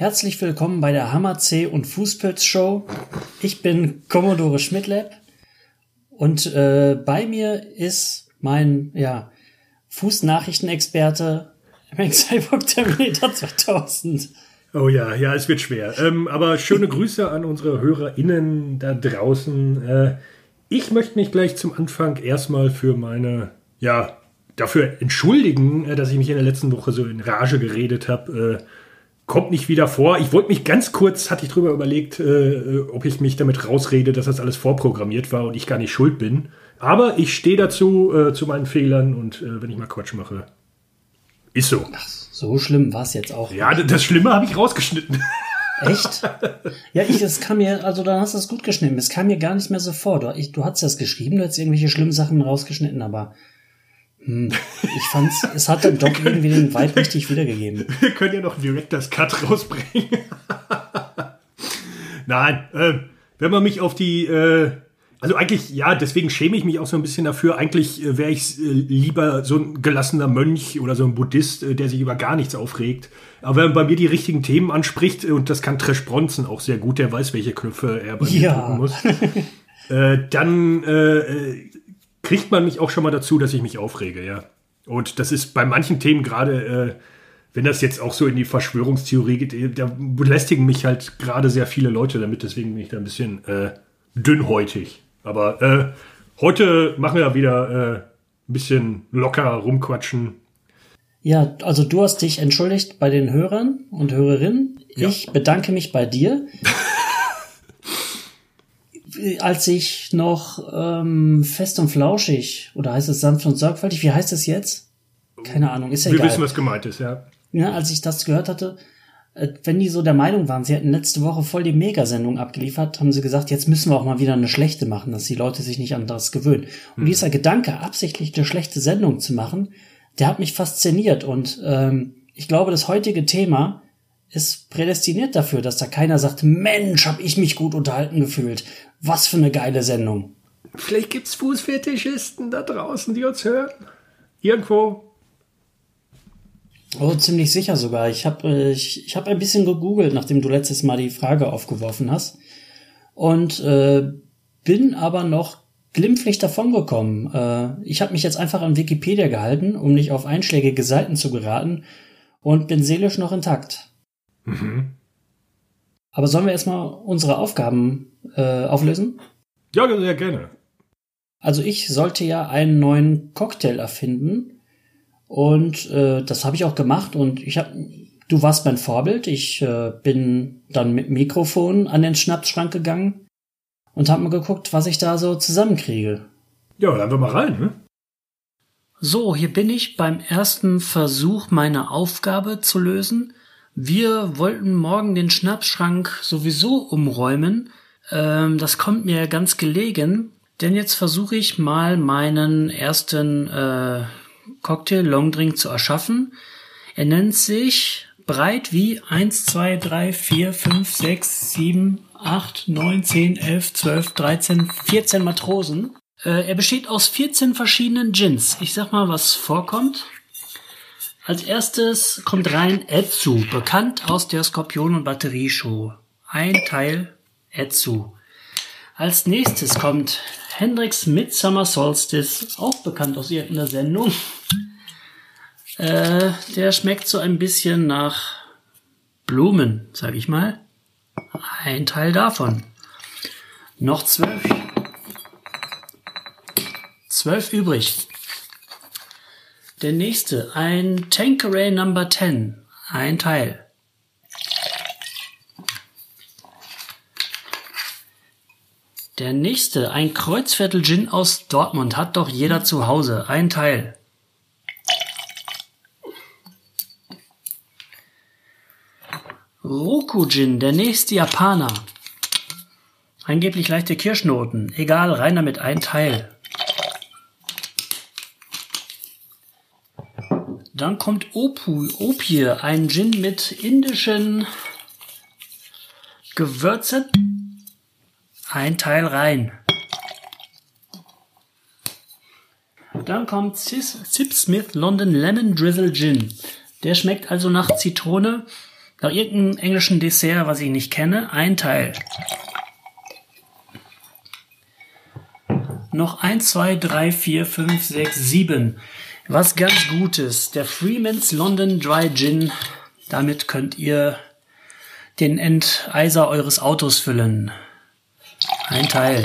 Herzlich willkommen bei der Hammer C und Fußpilz Show. Ich bin Commodore Schmidlab und äh, bei mir ist mein ja, Fußnachrichtenexperte Cyborg Terminator 2000. Oh ja, ja, es wird schwer. Ähm, aber schöne Grüße an unsere HörerInnen da draußen. Äh, ich möchte mich gleich zum Anfang erstmal für meine, ja, dafür entschuldigen, äh, dass ich mich in der letzten Woche so in Rage geredet habe. Äh, kommt nicht wieder vor. Ich wollte mich ganz kurz, hatte ich drüber überlegt, äh, ob ich mich damit rausrede, dass das alles vorprogrammiert war und ich gar nicht schuld bin. Aber ich stehe dazu, äh, zu meinen Fehlern und äh, wenn ich mal Quatsch mache, ist so. Ach, so schlimm war es jetzt auch. Ja, nicht. das Schlimme habe ich rausgeschnitten. Echt? Ja, ich, es kam mir, also dann hast du es gut geschnitten. Es kam mir gar nicht mehr so vor. Du, ich, du hast das geschrieben, du hast irgendwelche schlimmen Sachen rausgeschnitten, aber hm, ich fand's, es hat dann doch irgendwie den Vibe richtig wiedergegeben. Wir können ja noch einen Director's Cut rausbringen. Nein, äh, wenn man mich auf die, äh, also eigentlich, ja, deswegen schäme ich mich auch so ein bisschen dafür. Eigentlich äh, wäre ich äh, lieber so ein gelassener Mönch oder so ein Buddhist, äh, der sich über gar nichts aufregt. Aber wenn man bei mir die richtigen Themen anspricht, und das kann Trash Bronson auch sehr gut, der weiß, welche Knöpfe er bei mir ja. drücken muss, äh, dann äh, kriegt man mich auch schon mal dazu, dass ich mich aufrege, ja. Und das ist bei manchen Themen gerade, äh, wenn das jetzt auch so in die Verschwörungstheorie geht, äh, da belästigen mich halt gerade sehr viele Leute damit, deswegen bin ich da ein bisschen äh, dünnhäutig. Aber äh, heute machen wir ja wieder äh, ein bisschen locker rumquatschen. Ja, also du hast dich entschuldigt bei den Hörern und Hörerinnen. Ja. Ich bedanke mich bei dir. als ich noch ähm, fest und flauschig oder heißt es sanft und sorgfältig, wie heißt es jetzt? Keine Ahnung, ist ja Wir egal. wissen, was gemeint ist, ja. Ja, als ich das gehört hatte, äh, wenn die so der Meinung waren, sie hätten letzte Woche voll die Megasendung abgeliefert, haben sie gesagt, jetzt müssen wir auch mal wieder eine schlechte machen, dass die Leute sich nicht an das gewöhnen. Und hm. dieser Gedanke, absichtlich eine schlechte Sendung zu machen, der hat mich fasziniert und ähm, ich glaube, das heutige Thema ist prädestiniert dafür, dass da keiner sagt, Mensch, hab ich mich gut unterhalten gefühlt. Was für eine geile Sendung. Vielleicht gibt's Fußfetischisten da draußen, die uns hören. Irgendwo. Oh, ziemlich sicher sogar. Ich habe äh, ich, ich hab ein bisschen gegoogelt, nachdem du letztes Mal die Frage aufgeworfen hast. Und äh, bin aber noch glimpflich davongekommen. Äh, ich habe mich jetzt einfach an Wikipedia gehalten, um nicht auf einschlägige Seiten zu geraten und bin seelisch noch intakt. Mhm. Aber sollen wir erstmal unsere Aufgaben äh, auflösen? Ja, sehr gerne. Also ich sollte ja einen neuen Cocktail erfinden und äh, das habe ich auch gemacht und ich habe du warst mein Vorbild. Ich äh, bin dann mit Mikrofon an den Schnapsschrank gegangen und habe mal geguckt, was ich da so zusammenkriege. Ja, dann wir mal rein, ne? So, hier bin ich beim ersten Versuch, meine Aufgabe zu lösen. Wir wollten morgen den Schnapsschrank sowieso umräumen. Ähm, das kommt mir ganz gelegen, denn jetzt versuche ich mal meinen ersten äh, Cocktail Longdrink zu erschaffen. Er nennt sich breit wie 1, 2, 3, 4, 5, 6, 7, 8, 9, 10, 11, 12, 13, 14 Matrosen. Äh, er besteht aus 14 verschiedenen Gins. Ich sag mal, was vorkommt. Als erstes kommt rein Etsu, bekannt aus der Skorpion- und Batterieshow. Ein Teil Etsu. Als nächstes kommt Hendrix Midsummer Solstice, auch bekannt aus irgendeiner Sendung. Äh, der schmeckt so ein bisschen nach Blumen, sag ich mal. Ein Teil davon. Noch zwölf. Zwölf übrig. Der nächste, ein Tanqueray Number 10, ein Teil. Der nächste, ein Kreuzviertel Gin aus Dortmund, hat doch jeder zu Hause, ein Teil. Roku Gin, der nächste Japaner. Angeblich leichte Kirschnoten, egal, rein damit, ein Teil. Dann kommt Opu, Opie, ein Gin mit indischen Gewürzen. Ein Teil rein. Dann kommt Sip Smith London Lemon Drizzle Gin. Der schmeckt also nach Zitrone. Nach irgendeinem englischen Dessert, was ich nicht kenne, ein Teil. Noch eins, zwei, drei, vier, fünf, sechs, sieben. Was ganz Gutes. Der Freeman's London Dry Gin. Damit könnt ihr den Enteiser eures Autos füllen. Ein Teil.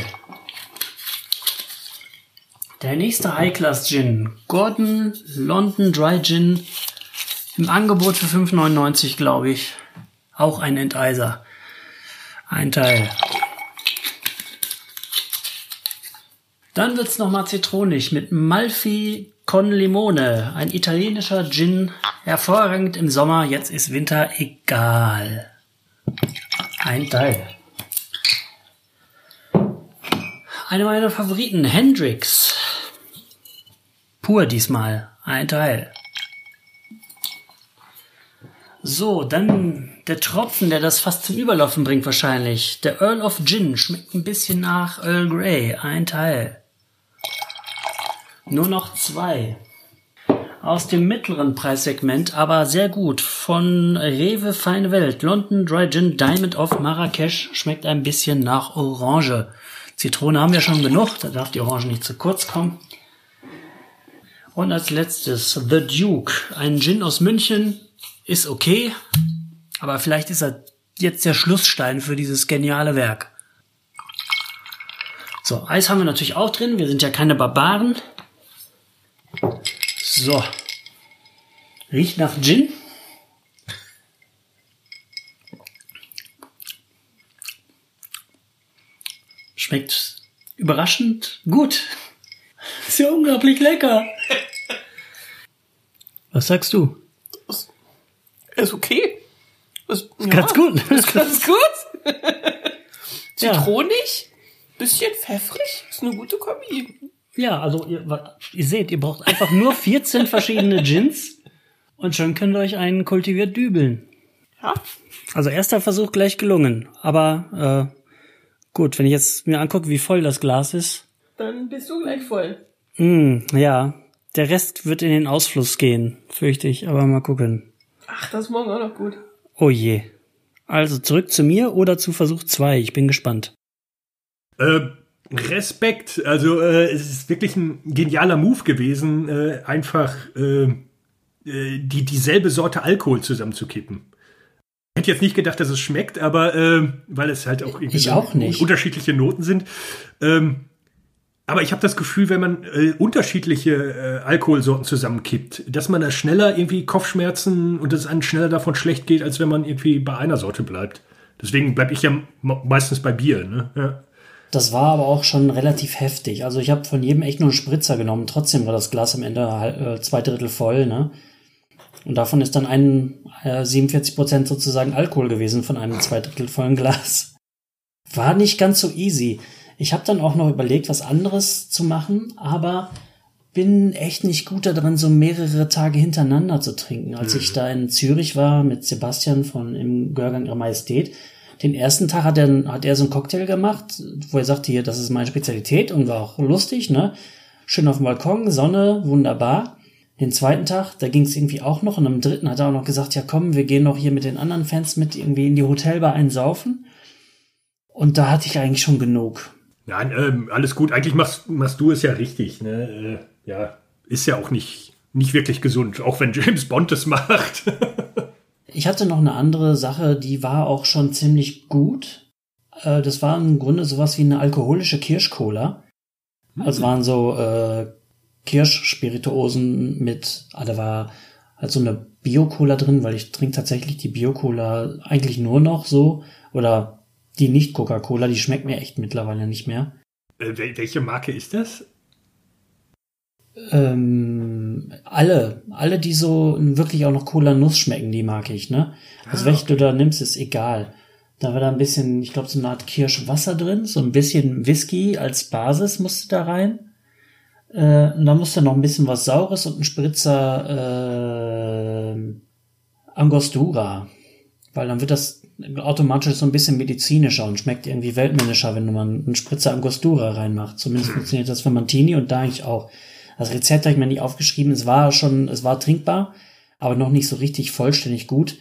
Der nächste High-Class Gin. Gordon London Dry Gin. Im Angebot für 5,99 glaube ich. Auch ein Enteiser. Ein Teil. Dann wird's nochmal zitronig mit Malfi con Limone. Ein italienischer Gin. Hervorragend im Sommer. Jetzt ist Winter egal. Ein Teil. Eine meiner Favoriten, Hendrix. Pur diesmal. Ein Teil. So, dann der Tropfen, der das fast zum Überlaufen bringt wahrscheinlich. Der Earl of Gin schmeckt ein bisschen nach Earl Grey. Ein Teil. Nur noch zwei. Aus dem mittleren Preissegment, aber sehr gut. Von Rewe Feine Welt. London Dry Gin Diamond of Marrakesch schmeckt ein bisschen nach Orange. Zitrone haben wir schon genug, da darf die Orange nicht zu kurz kommen. Und als letztes The Duke, ein Gin aus München, ist okay, aber vielleicht ist er jetzt der Schlussstein für dieses geniale Werk. So, Eis haben wir natürlich auch drin, wir sind ja keine Barbaren. So. Riecht nach Gin. Schmeckt überraschend gut. Ist ja unglaublich lecker. Was sagst du? Ist okay. Ist, ja, Ganz gut. Ist ganz gut. Zitronig, bisschen pfeffrig, ist eine gute Kombi. Ja, also ihr, ihr seht, ihr braucht einfach nur 14 verschiedene Gins und schon könnt ihr euch einen kultiviert dübeln. Ja, Also erster Versuch gleich gelungen. Aber äh, gut, wenn ich jetzt mir angucke, wie voll das Glas ist, dann bist du gleich voll. mh, ja, der Rest wird in den Ausfluss gehen, fürchte ich. Aber mal gucken. Ach, das ist morgen auch noch gut. Oh je. Also zurück zu mir oder zu Versuch 2. Ich bin gespannt. Äh, Respekt. Also äh, es ist wirklich ein genialer Move gewesen, äh, einfach äh, äh, die dieselbe Sorte Alkohol zusammenzukippen. Ich hätte jetzt nicht gedacht, dass es schmeckt, aber äh, weil es halt auch irgendwie so auch nicht. unterschiedliche Noten sind. Ähm, aber ich habe das Gefühl, wenn man äh, unterschiedliche äh, Alkoholsorten zusammenkippt, dass man da schneller irgendwie Kopfschmerzen und es einem schneller davon schlecht geht, als wenn man irgendwie bei einer Sorte bleibt. Deswegen bleibe ich ja me- meistens bei Bier. Ne? Ja. Das war aber auch schon relativ heftig. Also ich habe von jedem echt nur einen Spritzer genommen. Trotzdem war das Glas am Ende äh, zwei Drittel voll, ne? Und davon ist dann ein äh, 47 Prozent sozusagen Alkohol gewesen von einem zwei Drittel vollen Glas. War nicht ganz so easy. Ich habe dann auch noch überlegt, was anderes zu machen, aber bin echt nicht gut darin, so mehrere Tage hintereinander zu trinken. Als ich da in Zürich war mit Sebastian von im Gehörgang Ihrer Majestät, den ersten Tag hat er, hat er so einen Cocktail gemacht, wo er sagte, hier, das ist meine Spezialität und war auch lustig, ne? Schön auf dem Balkon, Sonne, wunderbar. Den zweiten Tag, da ging es irgendwie auch noch und am dritten hat er auch noch gesagt, ja komm, wir gehen noch hier mit den anderen Fans mit irgendwie in die Hotelbar einsaufen. Und da hatte ich eigentlich schon genug. Nein, ähm, alles gut. Eigentlich machst, machst du es ja richtig. Ne? Äh, ja, ist ja auch nicht, nicht wirklich gesund, auch wenn James Bond es macht. Ich hatte noch eine andere Sache, die war auch schon ziemlich gut. Äh, das war im Grunde sowas wie eine alkoholische Kirschcola. Also waren so äh, Kirschspirituosen mit, ah, da war halt so eine Bio-Cola drin, weil ich trinke tatsächlich die Bio-Cola eigentlich nur noch so. Oder die Nicht-Coca-Cola, die schmeckt mir echt mittlerweile nicht mehr. äh, wel- welche Marke ist das? Ähm, alle, alle, die so wirklich auch noch Cola-Nuss schmecken, die mag ich, ne? Also Ah, welche du da nimmst, ist egal. Da war da ein bisschen, ich glaube, so eine Art Kirschwasser drin, so ein bisschen Whisky als Basis musste da rein. Äh, und da musste noch ein bisschen was Saures und ein Spritzer äh, Angostura. Weil dann wird das automatisch so ein bisschen medizinischer und schmeckt irgendwie weltmännischer, wenn man einen Spritzer Angostura reinmacht. Zumindest funktioniert das für Mantini und da eigentlich auch. Das Rezept habe ich mir nicht aufgeschrieben. Es war schon, es war trinkbar, aber noch nicht so richtig vollständig gut.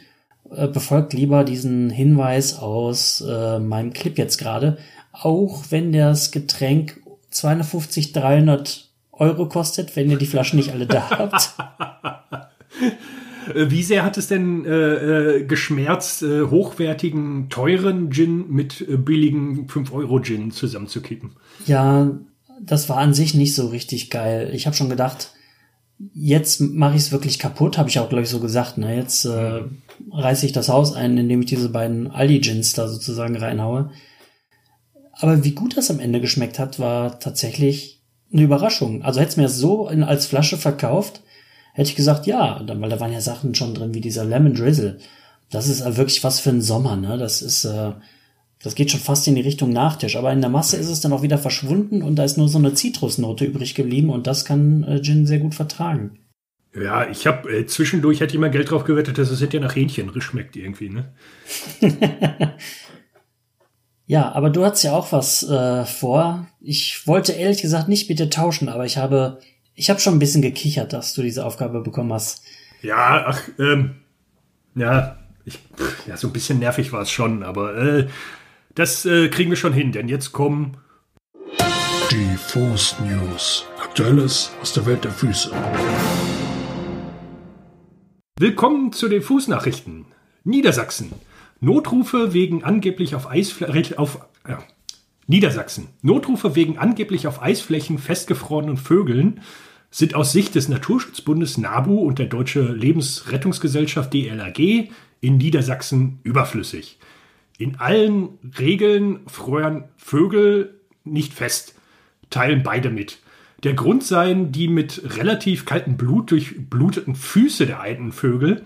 äh, befolgt lieber diesen Hinweis aus äh, meinem Clip jetzt gerade. Auch wenn das Getränk 250, 300 Euro kostet, wenn ihr die Flaschen nicht alle da habt. Äh, Wie sehr hat es denn äh, äh, geschmerzt, äh, hochwertigen, teuren Gin mit äh, billigen 5-Euro-Gin zusammenzukippen? Ja, das war an sich nicht so richtig geil. Ich habe schon gedacht, jetzt mache ich es wirklich kaputt, habe ich auch, glaube ich, so gesagt. Ne? Jetzt äh, reiße ich das Haus ein, indem ich diese beiden Aldi-Gins da sozusagen reinhaue. Aber wie gut das am Ende geschmeckt hat, war tatsächlich eine Überraschung. Also hätte es mir das so in, als Flasche verkauft, hätte ich gesagt, ja, weil da waren ja Sachen schon drin, wie dieser Lemon Drizzle. Das ist wirklich was für einen Sommer, ne? Das ist, äh, das geht schon fast in die Richtung Nachtisch. Aber in der Masse ist es dann auch wieder verschwunden und da ist nur so eine Zitrusnote übrig geblieben und das kann äh, Gin sehr gut vertragen. Ja, ich habe äh, zwischendurch hätte ich mal Geld drauf gewettet, dass es hinterher nach Hähnchen schmeckt irgendwie, ne? Ja, aber du hast ja auch was äh, vor. Ich wollte ehrlich gesagt nicht mit dir tauschen, aber ich habe, ich habe schon ein bisschen gekichert, dass du diese Aufgabe bekommen hast. Ja, ach, ähm, ja, ich, pff, ja, so ein bisschen nervig war es schon, aber äh, das äh, kriegen wir schon hin, denn jetzt kommen Die Fuß News. Aktuelles aus der Welt der Füße. Willkommen zu den Fußnachrichten. Niedersachsen. Notrufe wegen angeblich auf Eisflächen auf ja. Niedersachsen. Notrufe wegen angeblich auf Eisflächen festgefrorenen Vögeln sind aus Sicht des Naturschutzbundes NABU und der Deutsche Lebensrettungsgesellschaft DLRG in Niedersachsen überflüssig. In allen Regeln frören Vögel nicht fest, teilen beide mit. Der Grund seien die mit relativ kaltem Blut durchbluteten Füße der alten Vögel,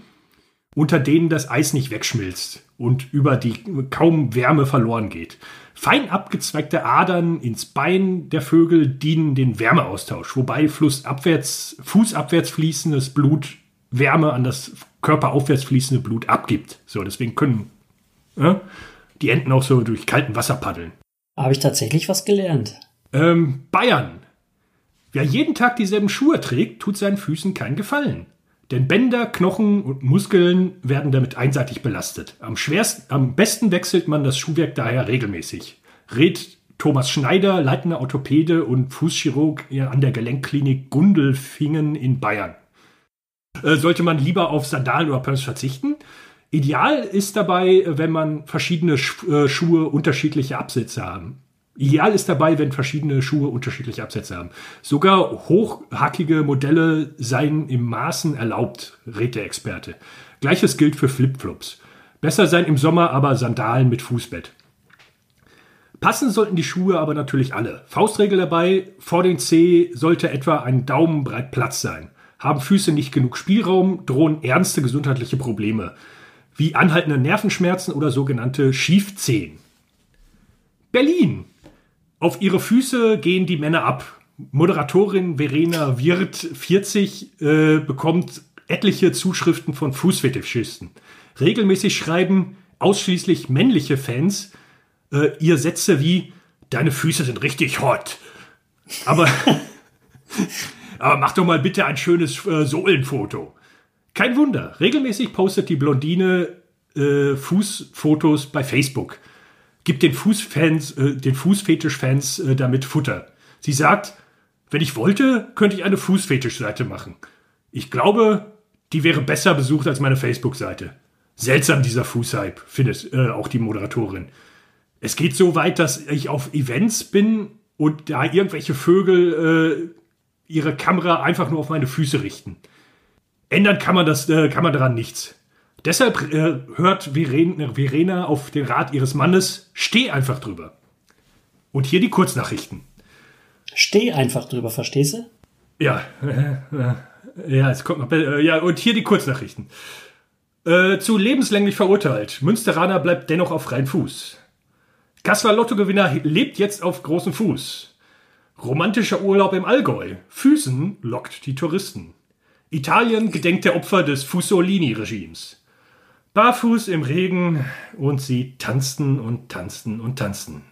unter denen das Eis nicht wegschmilzt und über die kaum Wärme verloren geht. Fein abgezweigte Adern ins Bein der Vögel dienen den Wärmeaustausch, wobei flussabwärts, fußabwärts fließendes Blut Wärme an das körperaufwärts fließende Blut abgibt. So, deswegen können äh, die Enten auch so durch kaltem Wasser paddeln. Habe ich tatsächlich was gelernt. Ähm, Bayern. Wer jeden Tag dieselben Schuhe trägt, tut seinen Füßen keinen Gefallen. Denn Bänder, Knochen und Muskeln werden damit einseitig belastet. Am, schwersten, am besten wechselt man das Schuhwerk daher regelmäßig. Rät Thomas Schneider, leitender Orthopäde und Fußchirurg an der Gelenkklinik Gundelfingen in Bayern. Äh, sollte man lieber auf Sandalen oder Pumps verzichten? Ideal ist dabei, wenn man verschiedene Sch äh, Schuhe unterschiedliche Absätze haben. Ideal ist dabei, wenn verschiedene Schuhe unterschiedliche Absätze haben. Sogar hochhackige Modelle seien im Maßen erlaubt, rät der Experte. Gleiches gilt für Flipflops. Besser sein im Sommer aber Sandalen mit Fußbett. Passen sollten die Schuhe aber natürlich alle. Faustregel dabei, vor den Zeh sollte etwa ein Daumenbreit Platz sein. Haben Füße nicht genug Spielraum, drohen ernste gesundheitliche Probleme, wie anhaltende Nervenschmerzen oder sogenannte Schiefzehen. Berlin. Auf ihre Füße gehen die Männer ab. Moderatorin Verena Wirth, 40, äh, bekommt etliche Zuschriften von Fußfetischisten. Regelmäßig schreiben ausschließlich männliche Fans äh, ihr Sätze wie Deine Füße sind richtig hot. Aber, aber mach doch mal bitte ein schönes äh, Sohlenfoto. Kein Wunder. Regelmäßig postet die Blondine äh, Fußfotos bei Facebook gibt den Fußfans, äh, den Fußfetischfans äh, damit Futter. Sie sagt, wenn ich wollte, könnte ich eine Fußfetischseite machen. Ich glaube, die wäre besser besucht als meine Facebook-Seite. Seltsam dieser Fußhype, findet äh, auch die Moderatorin. Es geht so weit, dass ich auf Events bin und da irgendwelche Vögel äh, ihre Kamera einfach nur auf meine Füße richten. Ändern kann man das, äh, kann man daran nichts. Deshalb äh, hört Verena, Verena auf den Rat ihres Mannes, steh einfach drüber. Und hier die Kurznachrichten. Steh einfach drüber, verstehst du? Ja, äh, ja, es kommt noch äh, ja und hier die Kurznachrichten. Äh, zu lebenslänglich verurteilt. Münsteraner bleibt dennoch auf freien Fuß. Kasseler Lottogewinner lebt jetzt auf großem Fuß. Romantischer Urlaub im Allgäu. Füßen lockt die Touristen. Italien gedenkt der Opfer des Fussolini-Regimes. Barfuß im Regen und sie tanzten und tanzten und tanzten.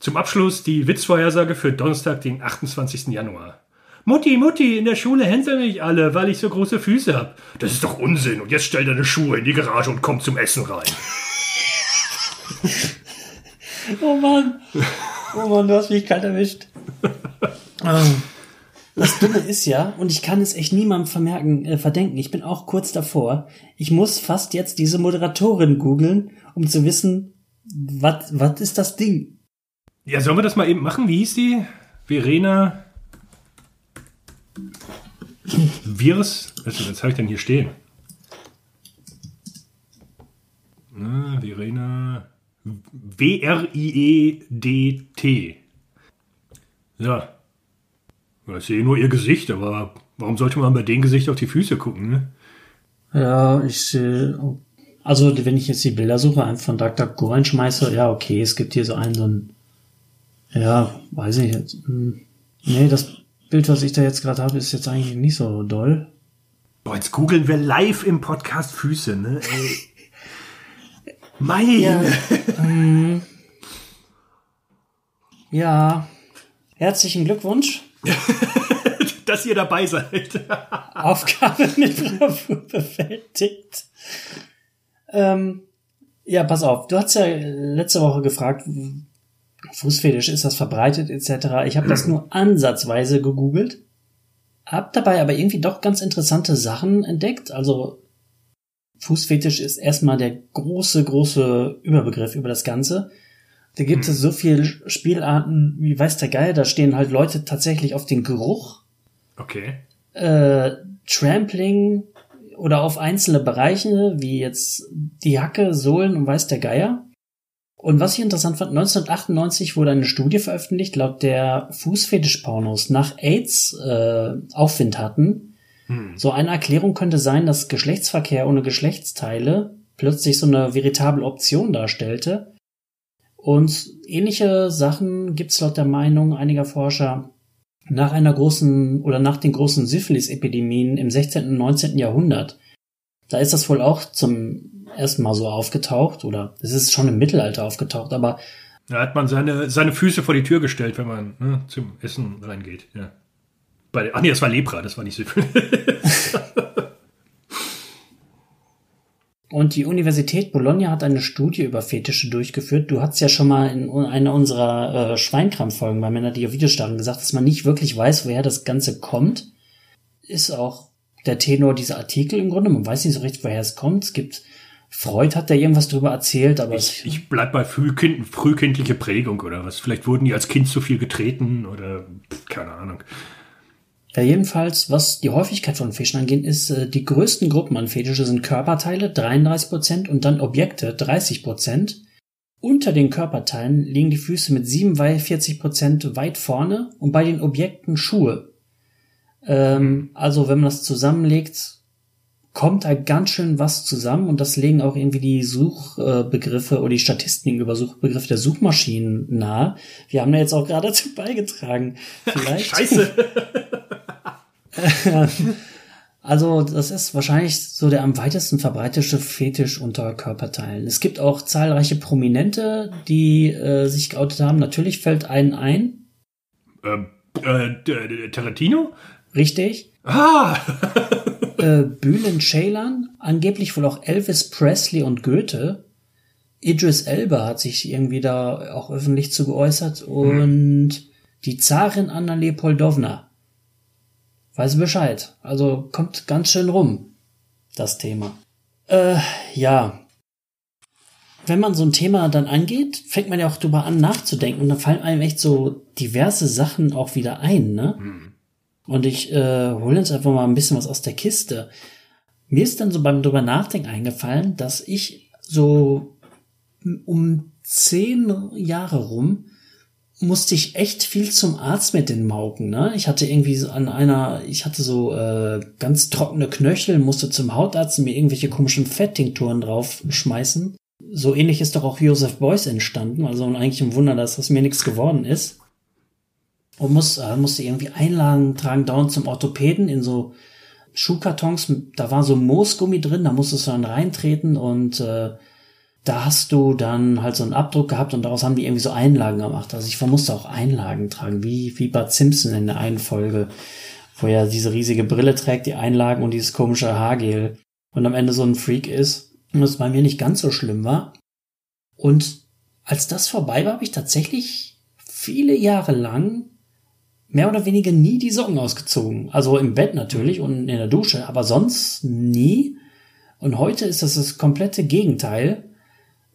Zum Abschluss die Witzvorhersage für Donnerstag, den 28. Januar. Mutti, Mutti, in der Schule hänseln mich alle, weil ich so große Füße hab. Das ist doch Unsinn. Und jetzt stell deine Schuhe in die Garage und komm zum Essen rein. Oh Mann. Oh Mann, du hast mich kalt erwischt. Das Dumme ist ja, und ich kann es echt niemandem vermerken, äh, verdenken, ich bin auch kurz davor. Ich muss fast jetzt diese Moderatorin googeln, um zu wissen, was ist das Ding? Ja, sollen wir das mal eben machen? Wie hieß die? Verena. Virus. Was, was habe ich denn hier stehen? Na, Verena. W-R-I-E-D-T. Ja. Ich sehe nur ihr Gesicht, aber warum sollte man bei dem Gesicht auf die Füße gucken, ne? Ja, ich, äh, also wenn ich jetzt die Bildersuche einfach von DuckDuckGo reinschmeiße, ja, okay, es gibt hier so einen, so ein, ja, weiß ich jetzt, hm, nee, das Bild, was ich da jetzt gerade habe, ist jetzt eigentlich nicht so doll. Boah, jetzt googeln wir live im Podcast Füße, ne? Ey. Mein. Ja. Hm. ja. Herzlichen Glückwunsch. Dass ihr dabei seid. Aufgabe mit Bravour bewältigt. Ähm, ja, pass auf. Du hast ja letzte Woche gefragt, Fußfetisch, ist das verbreitet etc. Ich habe das nur ansatzweise gegoogelt, hab dabei aber irgendwie doch ganz interessante Sachen entdeckt. Also Fußfetisch ist erstmal der große, große Überbegriff über das Ganze. Da gibt es so viele Spielarten, wie weiß der Geil, da stehen halt Leute tatsächlich auf den Geruch, Okay. äh, Trampling oder auf einzelne Bereiche, wie jetzt die Hacke, Sohlen und weiß der Geier. Und was ich interessant fand, 1998 wurde eine Studie veröffentlicht, laut der Fußfetischpornos nach AIDS äh, Aufwind hatten. So eine Erklärung könnte sein, dass Geschlechtsverkehr ohne Geschlechtsteile plötzlich so eine veritable Option darstellte. Und ähnliche Sachen gibt's laut der Meinung einiger Forscher nach einer großen oder nach den großen Syphilis-Epidemien im 16. und 19. Jahrhundert. Da ist das wohl auch zum ersten Mal so aufgetaucht oder es ist schon im Mittelalter aufgetaucht, aber Da hat man seine, seine Füße vor die Tür gestellt, wenn man ne, zum Essen reingeht. Ja. Bei, ach nee, das war Lepra, das war nicht Syphilis. Und die Universität Bologna hat eine Studie über Fetische durchgeführt. Du hast ja schon mal in einer unserer äh, Schweinkram-Folgen bei Männer, die auf Video starten, gesagt, dass man nicht wirklich weiß, woher das Ganze kommt. Ist auch der Tenor dieser Artikel im Grunde. Man weiß nicht so richtig, woher es kommt. Es gibt, Freud hat da irgendwas drüber erzählt, aber Ich, ich bleib bei frühkind, frühkindliche Prägung oder was. Vielleicht wurden die als Kind zu viel getreten oder pff, keine Ahnung. Ja, jedenfalls, was die Häufigkeit von Fischen angeht, ist, äh, die größten Gruppen an Fetische sind Körperteile, 33%, und dann Objekte, 30%. Unter den Körperteilen liegen die Füße mit 47% weit vorne und bei den Objekten Schuhe. Ähm, also, wenn man das zusammenlegt, kommt da ganz schön was zusammen und das legen auch irgendwie die Suchbegriffe oder die Statistiken über Suchbegriffe der Suchmaschinen nahe. Wir haben da jetzt auch gerade dazu beigetragen. Vielleicht. Scheiße. Also, das ist wahrscheinlich so der am weitesten verbreitete Fetisch unter Körperteilen. Es gibt auch zahlreiche Prominente, die äh, sich geoutet haben. Natürlich fällt einen ein. ähm, äh, Tarantino? Richtig. Ah! Äh, Bülent Ceylan, angeblich wohl auch Elvis Presley und Goethe. Idris Elba hat sich irgendwie da auch öffentlich zu geäußert. Und die Zarin Anna Leopoldowna. Weiß Bescheid. Also kommt ganz schön rum, das Thema. Äh, ja. Wenn man so ein Thema dann angeht, fängt man ja auch drüber an nachzudenken und dann fallen einem echt so diverse Sachen auch wieder ein, ne? Und ich äh, hole uns einfach mal ein bisschen was aus der Kiste. Mir ist dann so beim drüber nachdenken eingefallen, dass ich so um zehn Jahre rum musste ich echt viel zum Arzt mit den Mauken. Ne? Ich hatte irgendwie so an einer, ich hatte so äh, ganz trockene Knöchel, musste zum Hautarzt mir irgendwelche komischen Fetttinkturen drauf schmeißen. So ähnlich ist doch auch Joseph Beuys entstanden. Also eigentlich ein Wunder, dass das mir nichts geworden ist. Und muss, äh, musste irgendwie Einlagen tragen, dauernd zum Orthopäden in so Schuhkartons. Da war so Moosgummi drin, da musstest du dann reintreten und äh, da hast du dann halt so einen Abdruck gehabt und daraus haben die irgendwie so Einlagen gemacht. Also ich musste auch Einlagen tragen, wie, wie Bud Simpson in der einen Folge. wo er diese riesige Brille trägt, die Einlagen und dieses komische Haargel und am Ende so ein Freak ist und es bei mir nicht ganz so schlimm war. Und als das vorbei war, habe ich tatsächlich viele Jahre lang mehr oder weniger nie die Socken ausgezogen. Also im Bett natürlich und in der Dusche, aber sonst nie. Und heute ist das das komplette Gegenteil.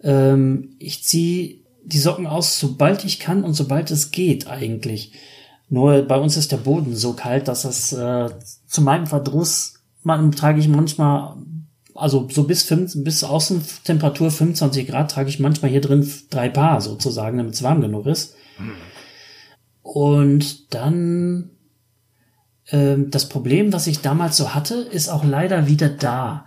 Ähm, ich ziehe die Socken aus, sobald ich kann und sobald es geht eigentlich. Nur bei uns ist der Boden so kalt, dass das äh, zu meinem Verdruss man trage ich manchmal, also so bis fünf, bis Außentemperatur 25 Grad trage ich manchmal hier drin drei Paar sozusagen, damit es warm genug ist. Und dann ähm, das Problem, was ich damals so hatte, ist auch leider wieder da.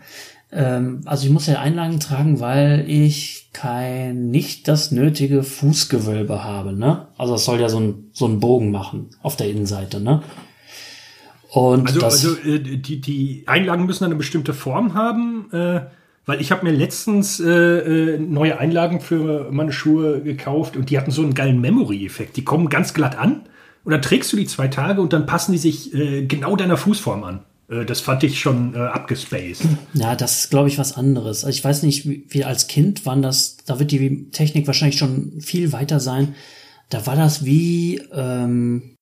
Ähm, also ich muss ja Einlagen tragen, weil ich kein, nicht das nötige Fußgewölbe habe, ne? Also es soll ja so ein, so ein Bogen machen auf der Innenseite, ne? Und Also, das, also äh, die, die Einlagen müssen eine bestimmte Form haben, äh, weil ich habe mir letztens äh, äh, neue Einlagen für meine Schuhe gekauft und die hatten so einen geilen Memory-Effekt. Die kommen ganz glatt an und dann trägst du die zwei Tage und dann passen die sich äh, genau deiner Fußform an. Äh, das fand ich schon äh, abgespaced. ja, das ist, glaube ich, was anderes. Also ich weiß nicht, wie, wie als Kind waren das, da wird die Technik wahrscheinlich schon viel weiter sein. Da war das wie, ähm,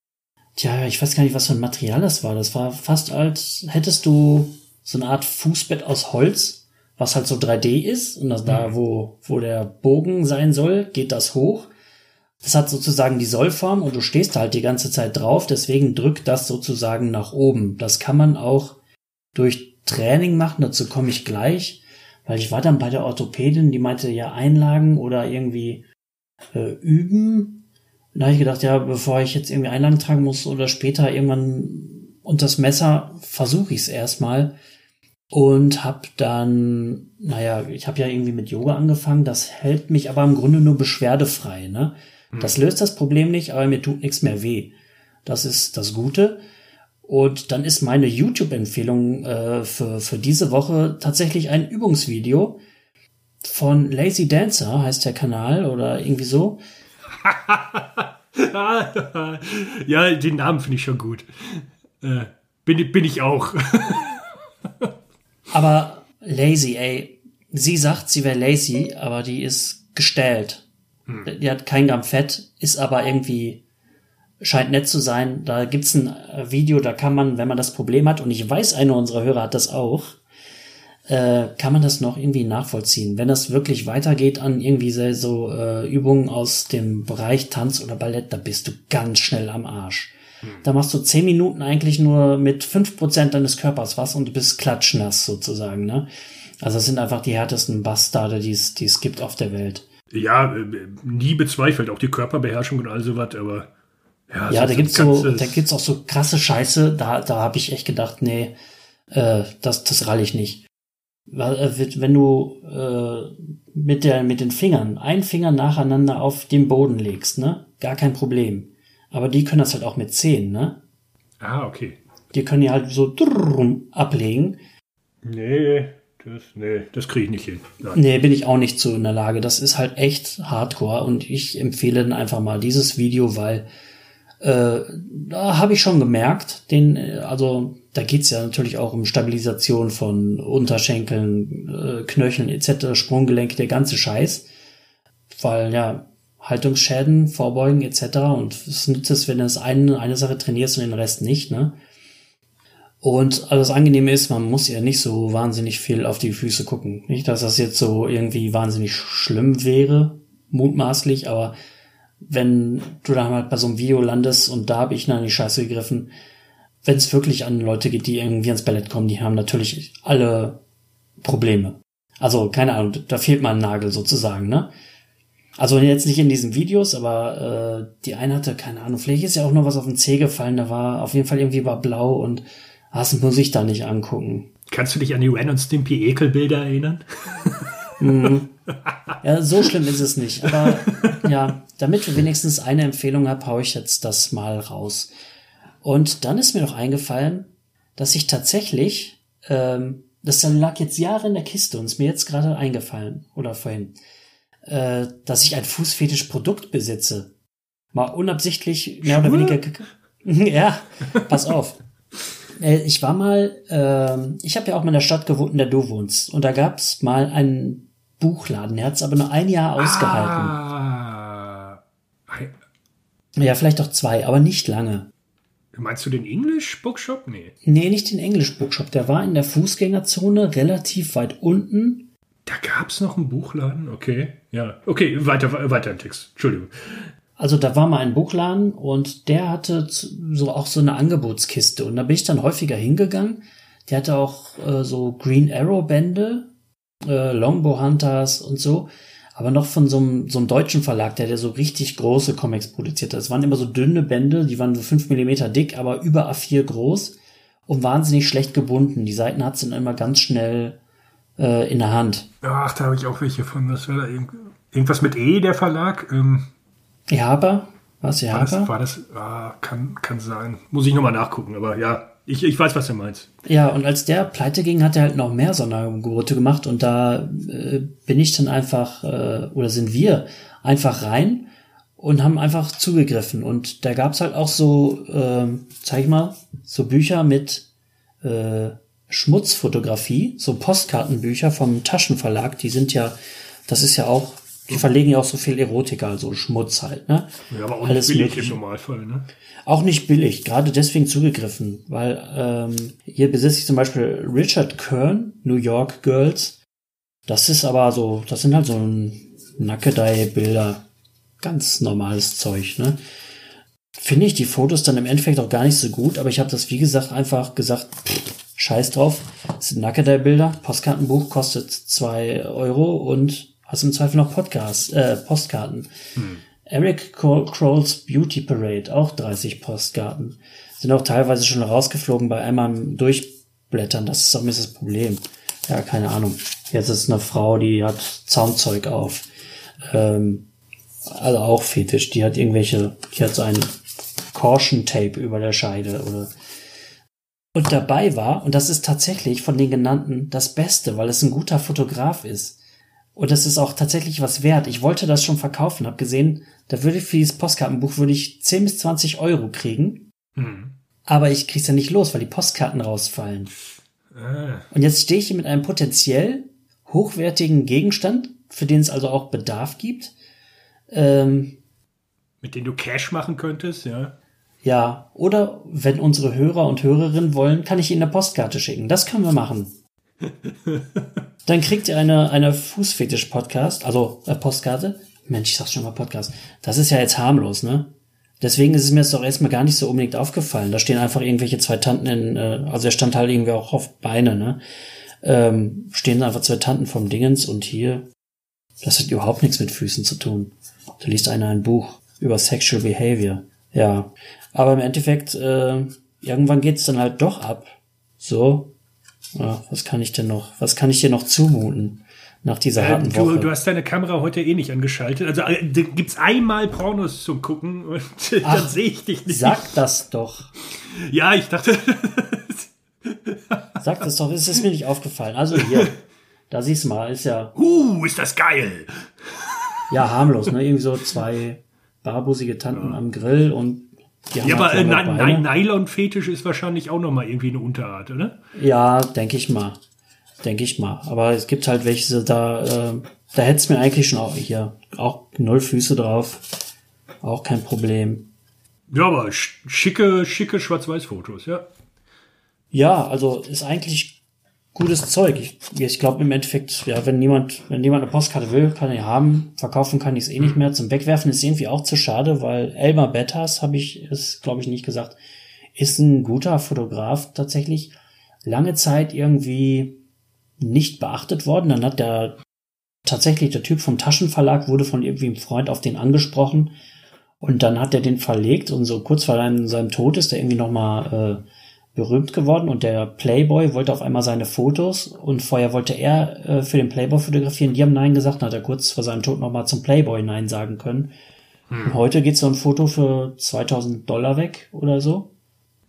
tja, ich weiß gar nicht, was für ein Material das war. Das war fast als hättest du so eine Art Fußbett aus Holz, was halt so 3D ist. Und das da, wo, wo der Bogen sein soll, geht das hoch. Das hat sozusagen die Sollform und du stehst halt die ganze Zeit drauf, deswegen drückt das sozusagen nach oben. Das kann man auch durch Training machen, dazu komme ich gleich, weil ich war dann bei der Orthopädin, die meinte ja Einlagen oder irgendwie äh, üben. Und da habe ich gedacht, ja, bevor ich jetzt irgendwie Einlagen tragen muss oder später irgendwann unter das Messer, versuche ich es erstmal. Und habe dann, naja, ich habe ja irgendwie mit Yoga angefangen, das hält mich aber im Grunde nur beschwerdefrei, ne? Das löst das Problem nicht, aber mir tut nichts mehr weh. Das ist das Gute. Und dann ist meine YouTube-Empfehlung äh, für, für diese Woche tatsächlich ein Übungsvideo von Lazy Dancer, heißt der Kanal oder irgendwie so. ja, den Namen finde ich schon gut. Äh, bin, bin ich auch. Aber lazy, ey. Sie sagt, sie wäre lazy, aber die ist gestellt. Die hat kein Gramm Fett, ist aber irgendwie, scheint nett zu sein. Da gibt's ein äh, Video, da kann man, wenn man das Problem hat, und ich weiß, einer unserer Hörer hat das auch, äh, kann man das noch irgendwie nachvollziehen. Wenn das wirklich weitergeht an irgendwie so, äh, Übungen aus dem Bereich Tanz oder Ballett, da bist du ganz schnell am Arsch. Da machst du zehn Minuten eigentlich nur mit fünf Prozent deines Körpers was und du bist klatschnass sozusagen, ne? Also das sind einfach die härtesten Bastarde, es die es gibt auf der Welt. Ja, äh, nie bezweifelt, auch die Körperbeherrschung und all sowas, aber ja, Ja, so- da gibt's so, ganzes- da gibt's auch so krasse Scheiße, da, da habe ich echt gedacht, nee, äh, das, das rall ich nicht. Weil, äh, Wenn du äh, mit, der, mit den Fingern, ein Finger nacheinander auf den Boden legst, ne, gar kein Problem. Aber die können das halt auch mit Zehen, ne? Ah, okay. Die können die halt so ablegen. Nee, das, nee, das kriege ich nicht hin. Nein. Nee, bin ich auch nicht so in der Lage. Das ist halt echt hardcore und ich empfehle dann einfach mal dieses Video, weil äh, da habe ich schon gemerkt, den, äh, also da geht's ja natürlich auch um Stabilisation von Unterschenkeln, äh, Knöcheln etc., Sprunggelenke, der ganze Scheiß. Weil ja, Haltungsschäden vorbeugen etc. Und es nützt es, wenn du das eine, eine Sache trainierst und den Rest nicht, ne? Und also das Angenehme ist, man muss ja nicht so wahnsinnig viel auf die Füße gucken. Nicht, dass das jetzt so irgendwie wahnsinnig schlimm wäre, mutmaßlich, aber wenn du dann halt bei so einem Video landest und da habe ich dann die Scheiße gegriffen, wenn es wirklich an Leute geht, die irgendwie ans Ballett kommen, die haben natürlich alle Probleme. Also, keine Ahnung, da fehlt mal ein Nagel sozusagen, ne? Also jetzt nicht in diesen Videos, aber äh, die eine hatte, keine Ahnung, vielleicht ist ja auch nur was auf den Zeh gefallen, da war auf jeden Fall irgendwie war blau und das muss ich da nicht angucken. Kannst du dich an die Ren und Stimpy Ekelbilder erinnern? Ja, so schlimm ist es nicht. Aber ja, damit ich wenigstens eine Empfehlung habe, hau ich jetzt das mal raus. Und dann ist mir noch eingefallen, dass ich tatsächlich, ähm, das lag jetzt Jahre in der Kiste und ist mir jetzt gerade eingefallen, oder vorhin, äh, dass ich ein Fußfetisch-Produkt besitze. Mal unabsichtlich, mehr oder weniger. ge- ja, pass auf. Äh, ich war mal, ähm, ich habe ja auch mal in der Stadt gewohnt, in der du wohnst. Und da gab's mal einen Buchladen. Der hat's aber nur ein Jahr ausgehalten. Ah. Ja, vielleicht auch zwei, aber nicht lange. Meinst du den English Bookshop? Nee. Nee, nicht den English Bookshop. Der war in der Fußgängerzone relativ weit unten. Da gab's noch einen Buchladen? Okay. Ja. Okay, weiter, weiter im Text. Entschuldigung. Also da war mal ein Buchladen und der hatte so auch so eine Angebotskiste und da bin ich dann häufiger hingegangen. Der hatte auch äh, so Green Arrow Bände, äh, Longbow Hunters und so, aber noch von so einem, so einem deutschen Verlag, der der so richtig große Comics produziert hat. Es waren immer so dünne Bände, die waren so fünf Millimeter dick, aber über A4 groß und wahnsinnig schlecht gebunden. Die Seiten hat sie dann immer ganz schnell äh, in der Hand. Ach, da habe ich auch welche von. Was war da? Irgend- Irgendwas mit E, der Verlag? Ähm, Jaber? Was, war das? War das ah, kann, kann sein. Muss ich nochmal nachgucken, aber ja. Ich, ich weiß, was du meinst. Ja, und als der pleite ging, hat er halt noch mehr Sonderangebote gemacht und da äh, bin ich dann einfach, äh, oder sind wir einfach rein und haben einfach zugegriffen. Und da gab's halt auch so, ähm, zeig ich mal, so Bücher mit äh, Schmutzfotografie, so Postkartenbücher vom Taschenverlag, die sind ja, das ist ja auch, die verlegen ja auch so viel Erotika, also Schmutz halt, ne? Ja, aber auch Alles nicht billig Mögliche. im Normalfall, ne? Auch nicht billig, gerade deswegen zugegriffen, weil ähm, hier besitze ich zum Beispiel Richard Kern, New York Girls. Das ist aber so, das sind halt so ein Nackedei-Bilder, ganz normales Zeug, ne? Finde ich die Fotos dann im Endeffekt auch gar nicht so gut, aber ich habe das, wie gesagt, einfach gesagt, pff, scheiß drauf. Das sind Nackedei-Bilder, Postkartenbuch kostet zwei Euro und hast im Zweifel noch Podcast, äh, Postkarten. Eric Cro- Crowell's Beauty Parade, auch 30 Postkarten. Sind auch teilweise schon rausgeflogen bei einmal im Durchblättern. Das ist auch ein bisschen das Problem. Ja, keine Ahnung. Jetzt ist eine Frau, die hat Zaumzeug auf. Ähm, also auch Fetisch. Die hat irgendwelche, die hat so ein Caution Tape über der Scheide oder und dabei war, und das ist tatsächlich von den genannten das Beste, weil es ein guter Fotograf ist. Und das ist auch tatsächlich was wert. Ich wollte das schon verkaufen, habe gesehen, da würde ich für dieses Postkartenbuch würde ich 10 bis 20 Euro kriegen. Hm. Aber ich krieg's ja nicht los, weil die Postkarten rausfallen. Ah. Und jetzt stehe ich hier mit einem potenziell hochwertigen Gegenstand, für den es also auch Bedarf gibt. Ähm, Mit denen du Cash machen könntest, ja. ja, oder wenn unsere Hörer und Hörerinnen wollen, kann ich ihnen eine Postkarte schicken. Das können wir machen. Dann kriegt ihr eine, eine Fußfetisch-Podcast, also äh, Postkarte. Mensch, ich sag's schon mal Podcast. Das ist ja jetzt harmlos, ne? Deswegen ist es mir jetzt doch erstmal gar nicht so unbedingt aufgefallen. Da stehen einfach irgendwelche zwei Tanten in, äh, also er stand halt irgendwie auch auf Beine, ne? Ähm, stehen einfach zwei Tanten vom Dingens und hier, das hat überhaupt nichts mit Füßen zu tun. Da liest einer ein Buch über Sexual Behavior. Ja. Aber im Endeffekt, äh, irgendwann geht's dann halt doch ab. So. Ja, was kann ich denn noch, was kann ich dir noch zumuten nach dieser Äh, harten du, Woche? du hast deine Kamera heute eh nicht angeschaltet. Also äh, gibt's einmal Pornos zum Gucken und äh, Ach, dann sehe ich dich nicht. Sag das doch. Ja, ich dachte, Sag das doch, ist es mir nicht aufgefallen. Also hier, da siehst du mal, ist ja, uh, ist das geil. ja harmlos, ne? Irgendwie so zwei barbusige Tanten am Grill und haben Ja, aber halt äh, Ni- Nylon-Fetisch ist wahrscheinlich auch nochmal irgendwie eine Unterart, oder? Ja, denke ich mal. Denke ich mal. Aber es gibt halt welche, da, äh, da hätte es mir eigentlich schon auch hier auch null Füße drauf. Auch kein Problem. Ja, aber sch- schicke, schicke Schwarz-Weiß-Fotos, ja. Ja, also ist eigentlich gutes Zeug. Ich, ich glaube im Endeffekt, ja, wenn niemand, wenn jemand eine Postkarte will, kann er haben. Verkaufen kann ich es eh nicht mehr. Zum Wegwerfen ist irgendwie auch zu schade, weil Elmar Bettas, habe ich es, glaube ich, nicht gesagt, ist ein guter Fotograf tatsächlich. Lange Zeit irgendwie nicht beachtet worden. Dann hat der tatsächlich der Typ vom Taschenverlag wurde von irgendwie einem Freund auf den angesprochen und dann hat er den verlegt und so kurz vor seinem, Tod ist er irgendwie nochmal äh, berühmt geworden und der Playboy wollte auf einmal seine Fotos und vorher wollte er äh, für den Playboy fotografieren. Die haben Nein gesagt, dann hat er kurz vor seinem Tod nochmal zum Playboy Nein sagen können. Und heute geht so ein Foto für 2000 Dollar weg oder so.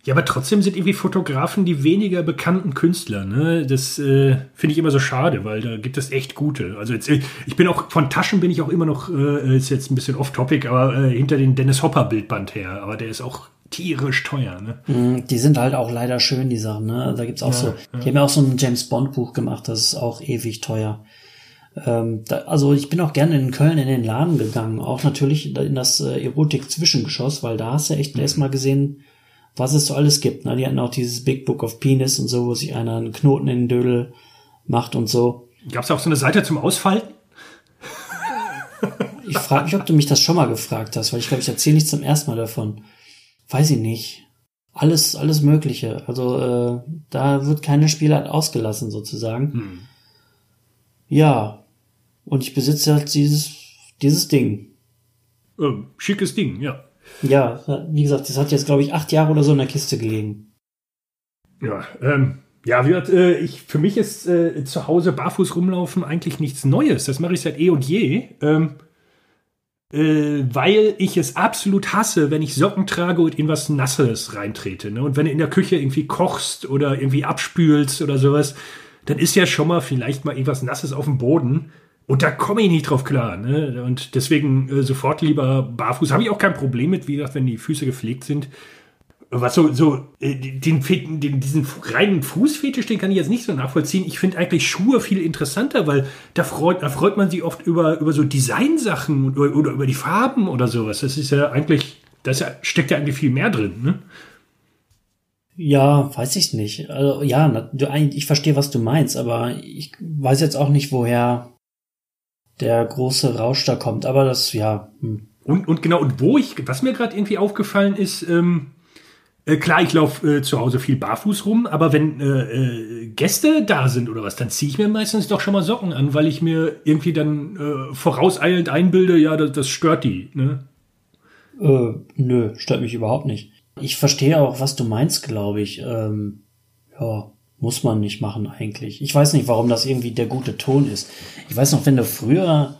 Ja, aber trotzdem sind irgendwie Fotografen die weniger bekannten Künstler. Ne? Das äh, finde ich immer so schade, weil da gibt es echt gute. Also jetzt, äh, ich bin auch von Taschen bin ich auch immer noch, äh, ist jetzt ein bisschen off-topic, aber äh, hinter den Dennis Hopper Bildband her. Aber der ist auch tierisch teuer, ne? Mm, Die sind halt auch leider schön, die Sachen. Ne? Da gibt's auch so, die haben ja auch so ein James Bond Buch gemacht, das ist auch ewig teuer. Ähm, da, also ich bin auch gerne in Köln in den Laden gegangen, auch natürlich in das äh, Erotik-Zwischengeschoss, weil da hast du echt erstmal gesehen, was es so alles gibt. Ne? Die hatten auch dieses Big Book of Penis und so, wo sich einer einen Knoten in den Dödel macht und so. Gab's auch so eine Seite zum Ausfalten? Ich frage mich, ob du mich das schon mal gefragt hast, weil ich glaube, ich erzähle nicht zum ersten Mal davon. Weiß ich nicht. Alles, alles Mögliche. Also äh, da wird keine Spielart ausgelassen sozusagen. Ja. Und ich besitze halt dieses, dieses Ding. Ähm, schickes Ding, ja. Ja, wie gesagt, das hat jetzt, glaube ich, acht Jahre oder so in der Kiste gelegen. Ja, ähm, ja, wie gesagt, äh, ich, für mich ist äh, zu Hause barfuß rumlaufen eigentlich nichts Neues. Das mache ich seit eh und je. Ähm, äh, weil ich es absolut hasse, wenn ich Socken trage und in was Nasses reintrete. Ne? Und wenn du in der Küche irgendwie kochst oder irgendwie abspülst oder sowas, dann ist ja schon mal vielleicht mal irgendwas Nasses auf dem Boden. Und da komme ich nicht drauf klar. Ne? Und deswegen äh, sofort lieber barfuß. Habe ich auch kein Problem mit, wie gesagt, wenn die Füße gepflegt sind. Was so, so, äh, den, den, diesen reinen Fußfetisch, den kann ich jetzt nicht so nachvollziehen. Ich finde eigentlich Schuhe viel interessanter, weil da freut, da freut man sich oft über, über so Designsachen oder, oder über die Farben oder sowas. Das ist ja eigentlich, da ist ja, steckt ja eigentlich viel mehr drin, ne? Ja, weiß ich nicht. Also ja, du, ich verstehe, was du meinst, aber ich weiß jetzt auch nicht, woher der große Rausch da kommt. Aber das, ja, hm. Und, und genau, und wo ich, was mir gerade irgendwie aufgefallen ist, ähm, äh, klar, ich laufe äh, zu Hause viel barfuß rum, aber wenn äh, äh, Gäste da sind oder was, dann ziehe ich mir meistens doch schon mal Socken an, weil ich mir irgendwie dann äh, vorauseilend einbilde, ja, das, das stört die. Ne? Äh, nö, stört mich überhaupt nicht. Ich verstehe auch, was du meinst, glaube ich. Ähm, ja, muss man nicht machen eigentlich. Ich weiß nicht, warum das irgendwie der gute Ton ist. Ich weiß noch, wenn du früher,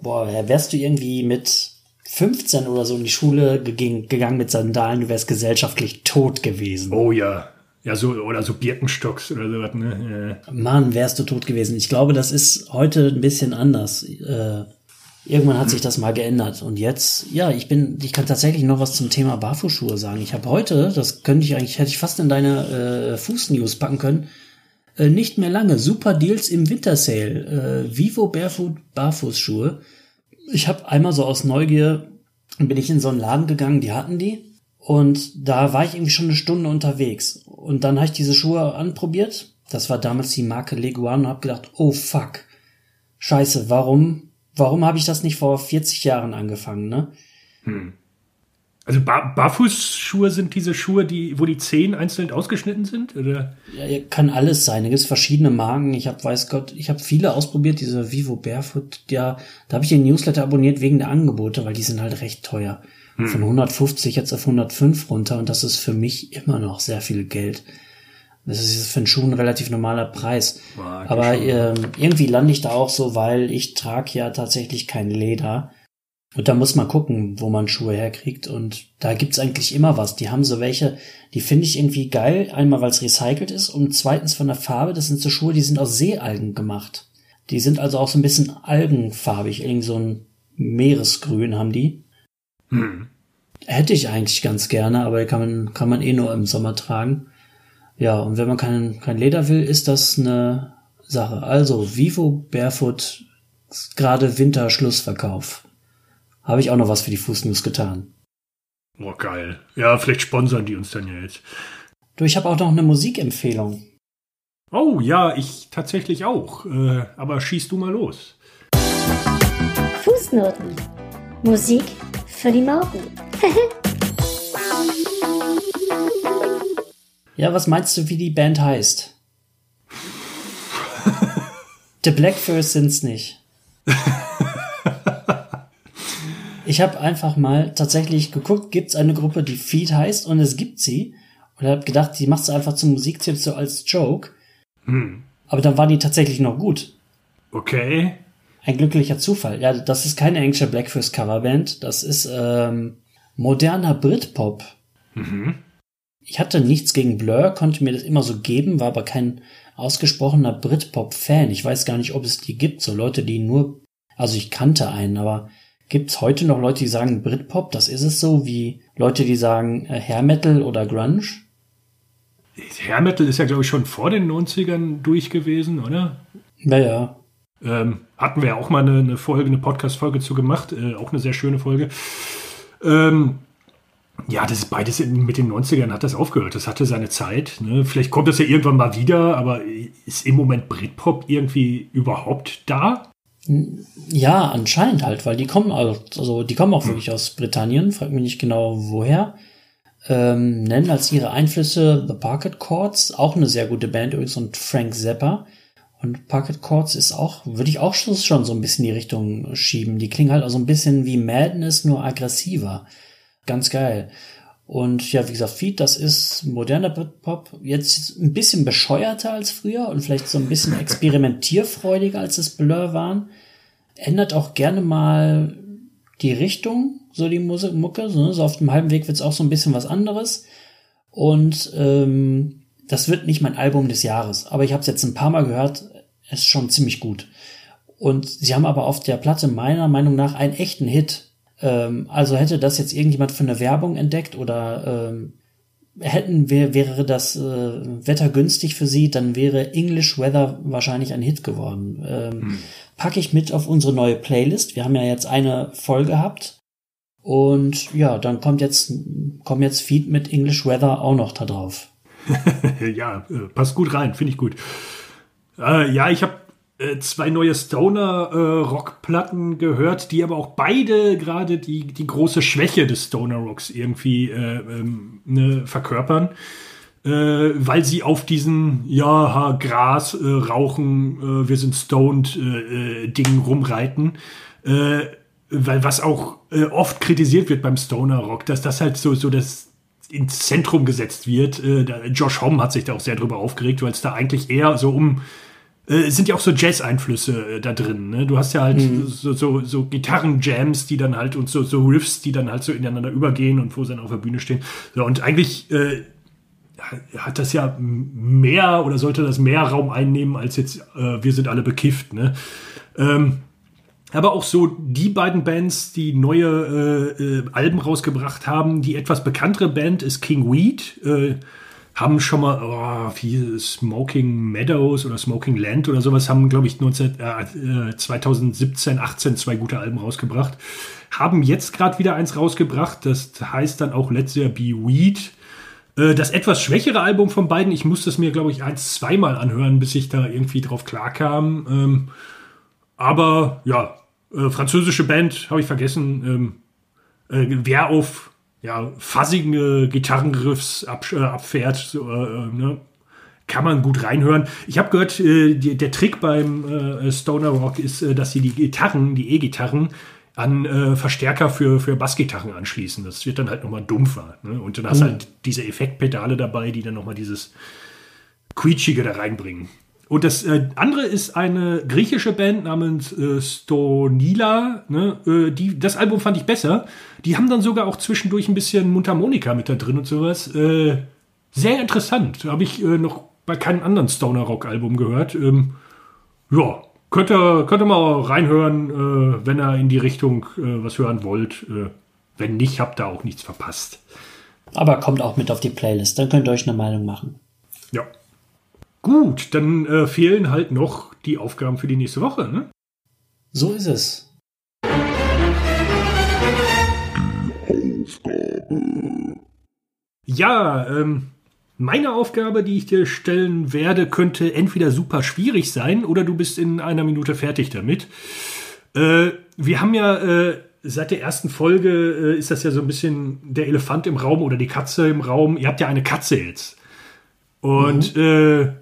boah, wärst du irgendwie mit 15 oder so in die Schule geging, gegangen mit Sandalen, du wärst gesellschaftlich tot gewesen. Oh ja. Ja, so, oder so Birkenstocks oder sowas, ne? Mann, wärst du tot gewesen. Ich glaube, das ist heute ein bisschen anders. Äh, irgendwann hat sich das mal geändert. Und jetzt, ja, ich bin, ich kann tatsächlich noch was zum Thema Barfußschuhe sagen. Ich habe heute, das könnte ich eigentlich, hätte ich fast in deine äh, Fußnews packen können, äh, nicht mehr lange. Super Deals im Wintersale. Äh, Vivo Barefoot Barfußschuhe. Ich habe einmal so aus Neugier bin ich in so einen Laden gegangen, die hatten die. Und da war ich irgendwie schon eine Stunde unterwegs. Und dann habe ich diese Schuhe anprobiert. Das war damals die Marke Leguan und habe gedacht, oh fuck. Scheiße, warum, warum habe ich das nicht vor 40 Jahren angefangen, ne? Also Bar Barfußschuhe sind diese Schuhe, die, wo die Zehen einzeln ausgeschnitten sind? Oder? Ja, kann alles sein. Da gibt's verschiedene Marken. Ich habe, weiß Gott, ich habe viele ausprobiert, diese Vivo Barefoot. Ja, da habe ich den Newsletter abonniert wegen der Angebote, weil die sind halt recht teuer. Von 150 jetzt auf 105 runter und das ist für mich immer noch sehr viel Geld. Das ist für einen Schuh ein relativ normaler Preis. Geht Aber ähm, irgendwie lande ich da auch so, weil ich trage ja tatsächlich kein Leder. Und da muss man gucken, wo man Schuhe herkriegt. Und da gibt's eigentlich immer was. Die haben so welche, die finde ich irgendwie geil. Einmal, weil es recycelt ist und zweitens von der Farbe. Das sind so Schuhe, die sind aus Seealgen gemacht. Die sind also auch so ein bisschen algenfarbig. Irgend so ein Meeresgrün haben die. Hätte ich eigentlich ganz gerne, aber kann man, kann man eh nur im Sommer tragen. Ja, und wenn man kein, kein Leder will, ist das eine Sache. Also, Vivo Barefoot, gerade Winterschlussverkauf. Habe ich auch noch was für die Fußnews getan. Oh, geil. Ja, vielleicht sponsern die uns dann ja jetzt. Du, ich habe auch noch eine Musikempfehlung. Oh, ja, ich tatsächlich auch. Äh, aber schieß du mal los. Fußnoten. Musik für die Morgen. Ja, was meinst du, wie die Band heißt? The Blackfurs sind's nicht. Ich habe einfach mal tatsächlich geguckt, gibt's eine Gruppe, die Feed heißt und es gibt sie. Und habe gedacht, die macht sie einfach zum Musiktipp so als Joke. Aber dann waren die tatsächlich noch gut. Okay. Ein glücklicher Zufall. Ja, das ist keine englische Blackfurs Coverband. Das ist ähm, moderner Britpop. Ich hatte nichts gegen Blur, konnte mir das immer so geben, war aber kein ausgesprochener Britpop-Fan. Ich weiß gar nicht, ob es die gibt, so Leute, die nur, also ich kannte einen, aber Gibt's heute noch Leute, die sagen Britpop? Das ist es so, wie Leute, die sagen äh, Hair Metal oder Grunge? Hair Metal ist ja, glaube ich, schon vor den 90ern durch gewesen, oder? Naja. Ähm, hatten wir ja auch mal eine, eine Folge, eine Podcast-Folge zu gemacht, äh, auch eine sehr schöne Folge. Ähm, ja, das ist beides in, mit den 90ern hat das aufgehört. Das hatte seine Zeit. Ne? Vielleicht kommt das ja irgendwann mal wieder, aber ist im Moment Britpop irgendwie überhaupt da? Ja, anscheinend halt, weil die kommen also die kommen auch wirklich aus Britannien, frag mich nicht genau woher. Ähm, nennen als ihre Einflüsse The Parket Chords, auch eine sehr gute Band übrigens und Frank Zappa. Und Parket Chords ist auch, würde ich auch schon so ein bisschen in die Richtung schieben. Die klingen halt auch so ein bisschen wie Madness, nur aggressiver. Ganz geil. Und ja, wie gesagt, Feed, das ist moderner Pop, jetzt ein bisschen bescheuerter als früher und vielleicht so ein bisschen experimentierfreudiger als es Blur waren. Ändert auch gerne mal die Richtung, so die Musik, Mucke. So, ne? so auf dem halben Weg wird's auch so ein bisschen was anderes. Und ähm, das wird nicht mein Album des Jahres, aber ich habe es jetzt ein paar Mal gehört, es ist schon ziemlich gut. Und sie haben aber auf der Platte meiner Meinung nach einen echten Hit. Ähm, also hätte das jetzt irgendjemand für eine Werbung entdeckt oder ähm, hätten wär, wäre das äh, Wetter günstig für sie, dann wäre English Weather wahrscheinlich ein Hit geworden. Ähm, hm. Packe ich mit auf unsere neue Playlist. Wir haben ja jetzt eine Folge gehabt. Und ja, dann kommt jetzt, kommt jetzt Feed mit English Weather auch noch da drauf. ja, äh, passt gut rein, finde ich gut. Äh, ja, ich habe zwei neue Stoner-Rock-Platten äh, gehört, die aber auch beide gerade die, die große Schwäche des Stoner-Rocks irgendwie äh, ähm, ne, verkörpern. Äh, weil sie auf diesen, ja, Gras, äh, Rauchen, wir sind stoned Dingen rumreiten. weil was auch oft kritisiert wird beim Stoner-Rock, dass das halt so, so das ins Zentrum gesetzt wird. Josh Homme hat sich da auch sehr drüber aufgeregt, weil es da eigentlich eher so um äh, sind ja auch so Jazz-Einflüsse äh, da drin. Ne? Du hast ja halt mhm. so, so, so Gitarren-Jams, die dann halt und so, so Riffs, die dann halt so ineinander übergehen und wo sie dann auf der Bühne stehen. So, und eigentlich äh, hat das ja mehr oder sollte das mehr Raum einnehmen als jetzt äh, wir sind alle bekifft. Ne? Ähm, aber auch so die beiden Bands, die neue äh, äh, Alben rausgebracht haben. Die etwas bekanntere Band ist King Weed. Äh, haben schon mal, oh, wie Smoking Meadows oder Smoking Land oder sowas, haben, glaube ich, 19, äh, 2017, 18 zwei gute Alben rausgebracht. Haben jetzt gerade wieder eins rausgebracht, das heißt dann auch Let's There Be Weed. Äh, das etwas schwächere Album von beiden, ich musste es mir, glaube ich, eins, zweimal anhören, bis ich da irgendwie drauf klarkam. Ähm, aber ja, äh, französische Band, habe ich vergessen. Ähm, äh, wer auf ja, fuzzige Gitarrenriffs ab, äh, abfährt, so, äh, ne? kann man gut reinhören. Ich habe gehört, äh, die, der Trick beim äh, Stoner Rock ist, äh, dass sie die Gitarren, die E-Gitarren, an äh, Verstärker für, für Bassgitarren anschließen. Das wird dann halt nochmal dumpfer. Ne? Und dann hast du mhm. halt diese Effektpedale dabei, die dann nochmal dieses Quietschige da reinbringen. Und das äh, andere ist eine griechische Band namens äh, Stonila. Ne? Äh, die, das Album fand ich besser. Die haben dann sogar auch zwischendurch ein bisschen Mundharmonika mit da drin und sowas. Äh, sehr interessant. Habe ich äh, noch bei keinem anderen Stoner-Rock-Album gehört. Ähm, ja, könnt ihr, könnt ihr mal reinhören, äh, wenn ihr in die Richtung was hören wollt. wenn nicht, habt ihr auch nichts verpasst. Aber kommt auch mit auf die Playlist, dann könnt ihr euch eine Meinung machen. Ja. Gut, dann äh, fehlen halt noch die Aufgaben für die nächste Woche, ne? So ist es. Ja, ähm, meine Aufgabe, die ich dir stellen werde, könnte entweder super schwierig sein oder du bist in einer Minute fertig damit. Äh, wir haben ja äh, seit der ersten Folge äh, ist das ja so ein bisschen der Elefant im Raum oder die Katze im Raum. Ihr habt ja eine Katze jetzt. Und mhm.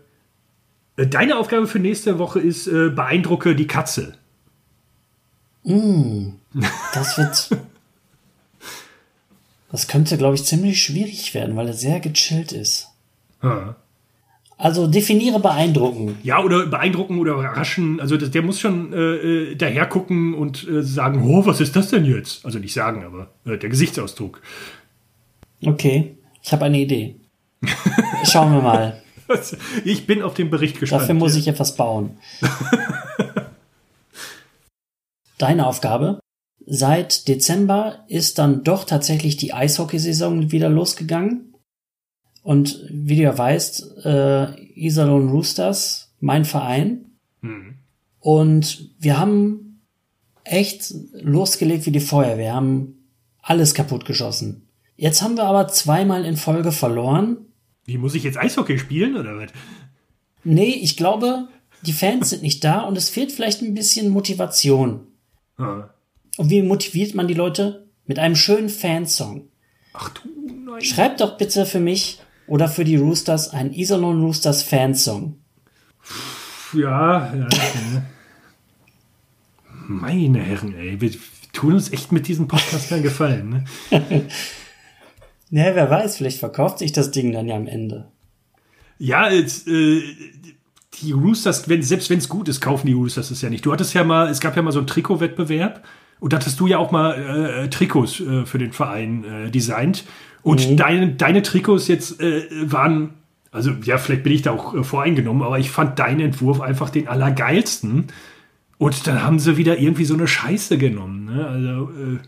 Äh, deine Aufgabe für nächste Woche ist, äh, beeindrucke die Katze. Mm, das wird. Das könnte, glaube ich, ziemlich schwierig werden, weil er sehr gechillt ist. Ha. Also definiere beeindrucken. Ja, oder beeindrucken oder überraschen. Also das, der muss schon äh, äh daher gucken und äh, sagen, oh, was ist das denn jetzt? Also nicht sagen, aber äh, der Gesichtsausdruck. Okay, ich habe eine Idee. Schauen wir mal. Ich bin auf den Bericht gespannt. Dafür muss ich etwas bauen. Deine Aufgabe seit Dezember ist dann doch tatsächlich die Eishockeysaison wieder losgegangen. Und wie du ja weißt, äh, Iserlohn Roosters, mein Verein. Und wir haben echt losgelegt wie die Feuerwehr. Wir haben alles kaputt geschossen. Jetzt haben wir aber zweimal in Folge verloren. Wie muss ich jetzt Eishockey spielen oder was? Nee, ich glaube, die Fans sind nicht da und es fehlt vielleicht ein bisschen Motivation. Ah. Und wie motiviert man die Leute? Mit einem schönen Fansong. Ach du nein. Schreibt doch bitte für mich oder für die Roosters einen Iserlohn Roosters Fansong. Ja, ja. Meine Herren, ey, wir tun uns echt mit diesem Podcast keinen Gefallen. Ne? Ja, wer weiß, vielleicht verkauft sich das Ding dann ja am Ende. Ja, jetzt, äh, die Roosters, wenn, selbst wenn es gut ist, kaufen die Roosters es ja nicht. Du hattest ja mal, es gab ja mal so einen Trikotwettbewerb und da hattest du ja auch mal äh, Trikots äh, für den Verein äh, designt. Und deine, deine Trikots jetzt äh, waren, also ja, vielleicht bin ich da auch äh, voreingenommen, aber ich fand deinen Entwurf einfach den allergeilsten. Und dann haben sie wieder irgendwie so eine Scheiße genommen. Ne? Also, äh,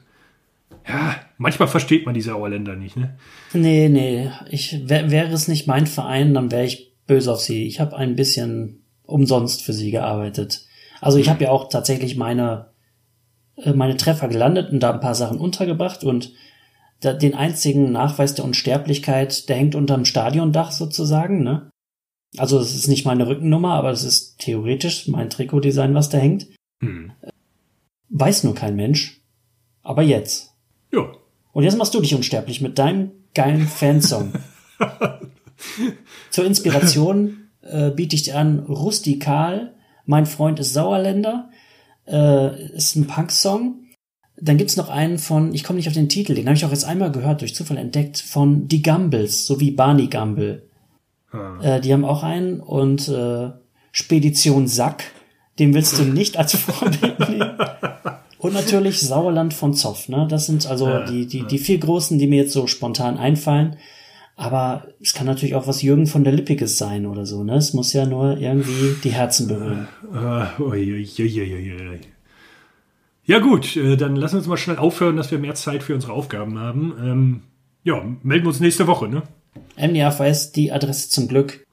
ja, manchmal versteht man diese Auerländer nicht. Ne? Nee, nee, ich wär, wäre es nicht mein Verein, dann wäre ich böse auf sie. Ich habe ein bisschen umsonst für sie gearbeitet. Also ich habe ja auch tatsächlich meine äh, meine Treffer gelandet und da ein paar Sachen untergebracht und da, den einzigen Nachweis der Unsterblichkeit, der hängt unterm Stadiondach sozusagen, ne? Also das ist nicht meine Rückennummer, aber das ist theoretisch mein Trikotdesign, was da hängt. Hm. Weiß nur kein Mensch. Aber jetzt. Ja. Und jetzt machst du dich unsterblich mit deinem geilen Fansong. Zur Inspiration äh, biete ich dir an Rustikal, mein Freund ist Sauerländer, äh, ist ein Punk-Song. Dann gibt's noch einen von, ich komme nicht auf den Titel, den habe ich auch jetzt einmal gehört, durch Zufall entdeckt, von Die Gumbles, so wie Barney Gumble. Äh, die haben auch einen und äh, Spedition Sack, den willst du nicht als Vorbild nehmen. Und natürlich Sauerland von Zoff, ne? Das sind also die, die, die vier großen, die mir jetzt so spontan einfallen. Aber es kann natürlich auch was Jürgen von der Lippiges sein oder so, ne? Es muss ja nur irgendwie die Herzen berühren. Ui. Ja gut, äh, dann lassen wir uns mal schnell aufhören, dass wir mehr Zeit für unsere Aufgaben haben. Ähm, ja, melden wir uns nächste Woche, ne? MDF weiß die Adresse zum Glück.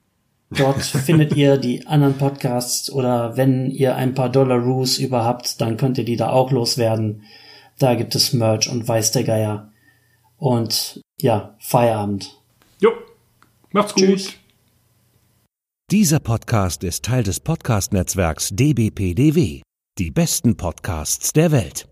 Dort findet ihr die anderen Podcasts oder wenn ihr ein paar Dollar Roos über habt, dann könnt ihr die da auch loswerden. Da gibt es Merch und weiß der Geier. Und ja, Feierabend. Macht's gut. Tschüss. Dieser Podcast ist Teil des Podcast-Netzwerks dbpdw. Die besten Podcasts der Welt.